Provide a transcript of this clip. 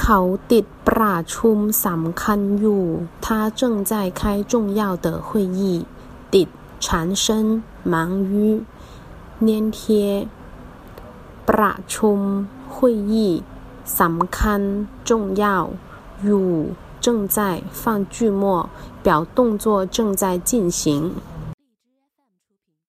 เขาติดประชุมสำคัญอยู่他正在开重要的会议ติด缠身忙于粘贴ประชุม会议สำคัญ重要อยู่正在放句末表动作正在进行